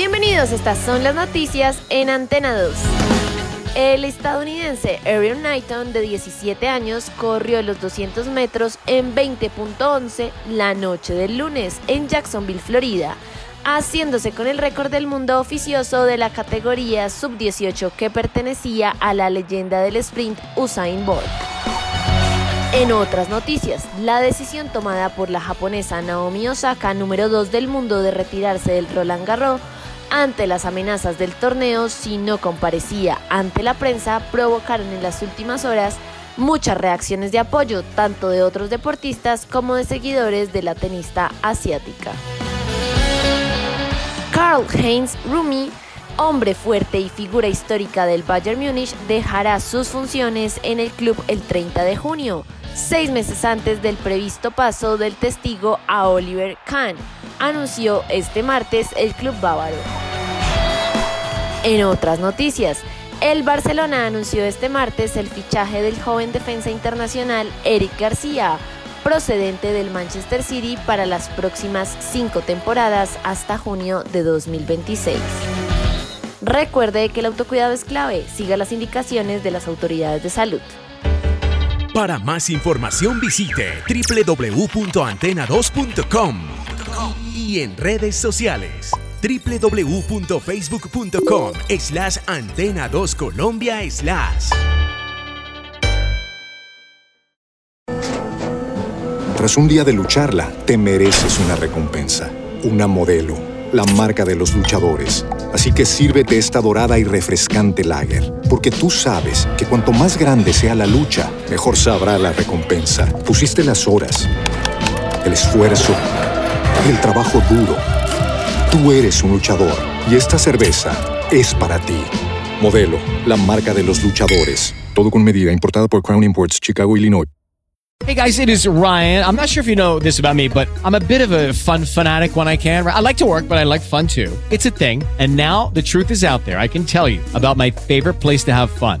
Bienvenidos, estas son las noticias en Antena 2. El estadounidense Aaron Knighton, de 17 años, corrió los 200 metros en 20.11 la noche del lunes en Jacksonville, Florida, haciéndose con el récord del mundo oficioso de la categoría sub-18 que pertenecía a la leyenda del sprint Usain Bolt. En otras noticias, la decisión tomada por la japonesa Naomi Osaka, número 2 del mundo, de retirarse del Roland Garros ante las amenazas del torneo si no comparecía ante la prensa provocaron en las últimas horas muchas reacciones de apoyo, tanto de otros deportistas como de seguidores de la tenista asiática. Karl Heinz Rumi, hombre fuerte y figura histórica del Bayern Múnich, dejará sus funciones en el club el 30 de junio, seis meses antes del previsto paso del testigo a Oliver Kahn, anunció este martes el club bávaro. En otras noticias, el Barcelona anunció este martes el fichaje del joven defensa internacional Eric García, procedente del Manchester City para las próximas cinco temporadas hasta junio de 2026. Recuerde que el autocuidado es clave, siga las indicaciones de las autoridades de salud. Para más información visite www.antena2.com y en redes sociales www.facebook.com slash antena 2 Colombia slash. Tras un día de lucharla, te mereces una recompensa, una modelo, la marca de los luchadores. Así que sírvete esta dorada y refrescante lager, porque tú sabes que cuanto más grande sea la lucha, mejor sabrá la recompensa. Pusiste las horas, el esfuerzo, el trabajo duro. Tú eres un luchador y esta cerveza es para ti. Modelo, la marca de los luchadores. Todo con medida, importada por Crown Imports, Chicago, Illinois. Hey guys, it is Ryan. I'm not sure if you know this about me, but I'm a bit of a fun fanatic when I can. I like to work, but I like fun too. It's a thing. And now the truth is out there. I can tell you about my favorite place to have fun